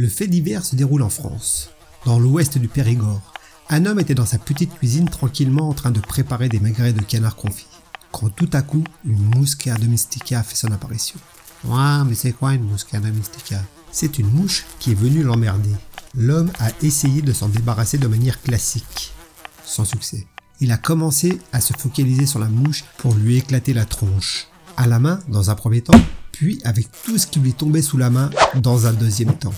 Le fait divers se déroule en France, dans l'ouest du Périgord. Un homme était dans sa petite cuisine tranquillement en train de préparer des magrets de canard confit, quand tout à coup, une musca domestica fait son apparition. Ouais, mais c'est quoi une musca domestica C'est une mouche qui est venue l'emmerder. L'homme a essayé de s'en débarrasser de manière classique, sans succès. Il a commencé à se focaliser sur la mouche pour lui éclater la tronche. À la main, dans un premier temps, puis avec tout ce qui lui tombait sous la main dans un deuxième temps.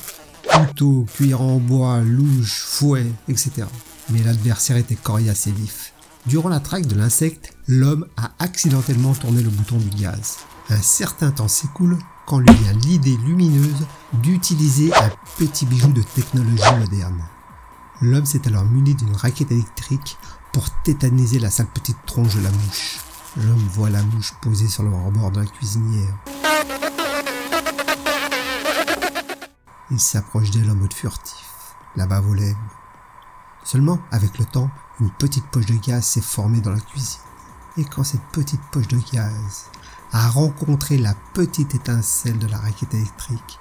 Couteau, cuillère en bois, louche, fouet, etc. Mais l'adversaire était coriace et vif. Durant la traque de l'insecte, l'homme a accidentellement tourné le bouton du gaz. Un certain temps s'écoule quand lui vient l'idée lumineuse d'utiliser un petit bijou de technologie moderne. L'homme s'est alors muni d'une raquette électrique pour tétaniser la sale petite tronche de la mouche. L'homme voit la mouche posée sur le rebord de la cuisinière. Il s'approche d'elle en mode furtif, la bave aux lèvres. Seulement, avec le temps, une petite poche de gaz s'est formée dans la cuisine. Et quand cette petite poche de gaz a rencontré la petite étincelle de la raquette électrique,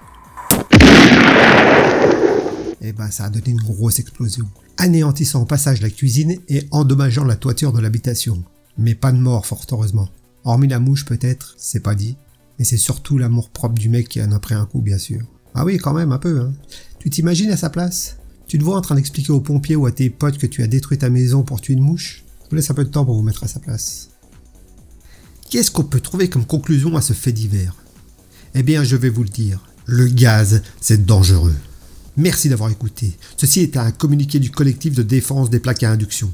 eh ben ça a donné une grosse explosion, anéantissant au passage la cuisine et endommageant la toiture de l'habitation. Mais pas de mort, fort heureusement. Hormis la mouche peut-être, c'est pas dit. Mais c'est surtout l'amour propre du mec qui en a pris un coup, bien sûr. Ah oui, quand même, un peu, hein. Tu t'imagines à sa place? Tu te vois en train d'expliquer aux pompiers ou à tes potes que tu as détruit ta maison pour tuer une mouche? Je vous laisse un peu de temps pour vous mettre à sa place. Qu'est-ce qu'on peut trouver comme conclusion à ce fait divers? Eh bien, je vais vous le dire. Le gaz, c'est dangereux. Merci d'avoir écouté. Ceci est un communiqué du collectif de défense des plaques à induction.